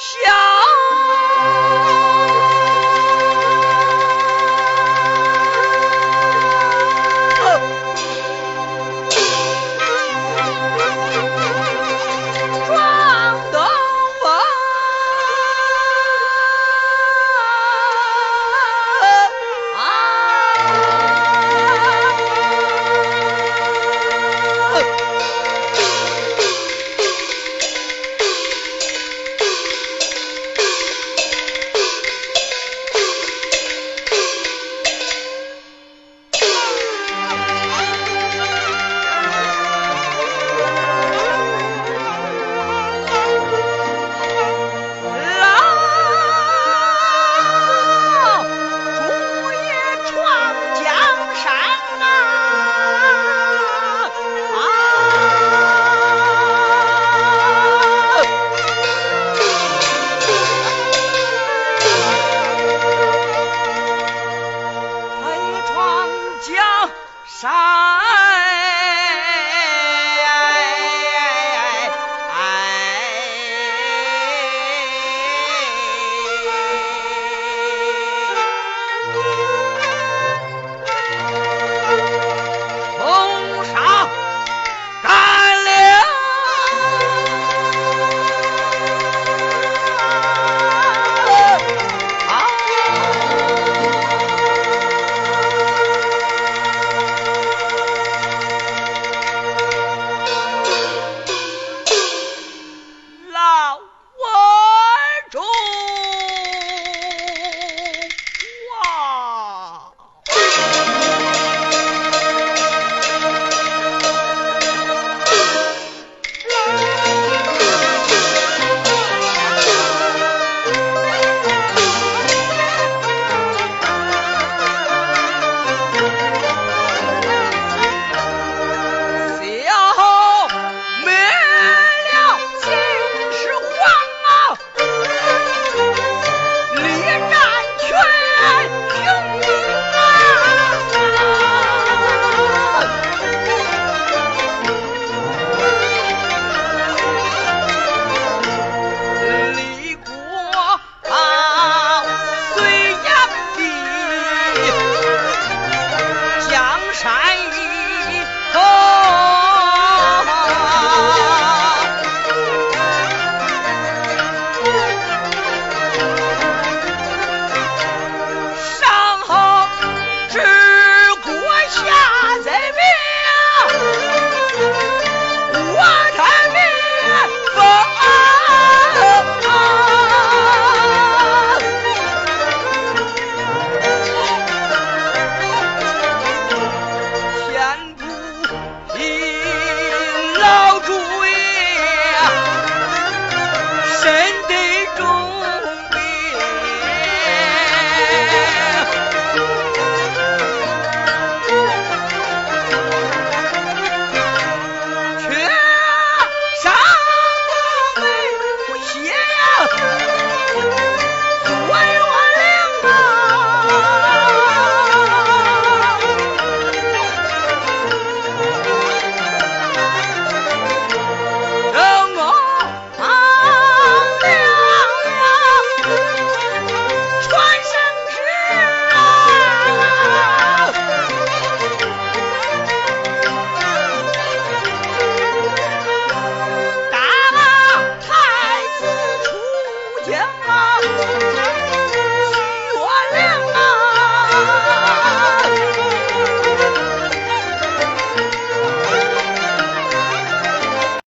下山。